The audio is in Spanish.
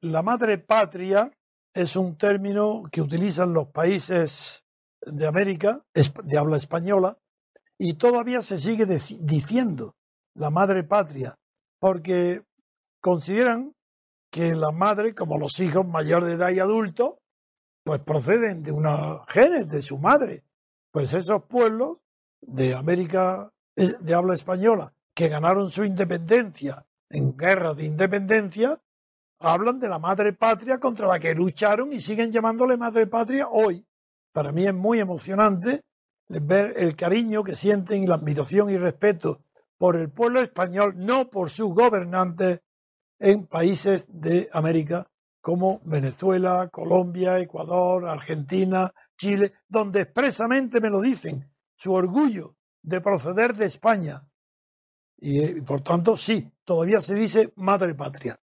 La madre patria es un término que utilizan los países de América, de habla española, y todavía se sigue diciendo la madre patria, porque consideran que la madre, como los hijos mayores de edad y adultos, pues proceden de una genes de su madre. Pues esos pueblos de América eh, de habla española que ganaron su independencia en guerras de independencia, hablan de la madre patria contra la que lucharon y siguen llamándole madre patria hoy. Para mí es muy emocionante ver el cariño que sienten y la admiración y respeto por el pueblo español, no por sus gobernantes en países de América como Venezuela, Colombia, Ecuador, Argentina, Chile, donde expresamente me lo dicen, su orgullo de proceder de España. Y, por tanto, sí, todavía se dice madre patria.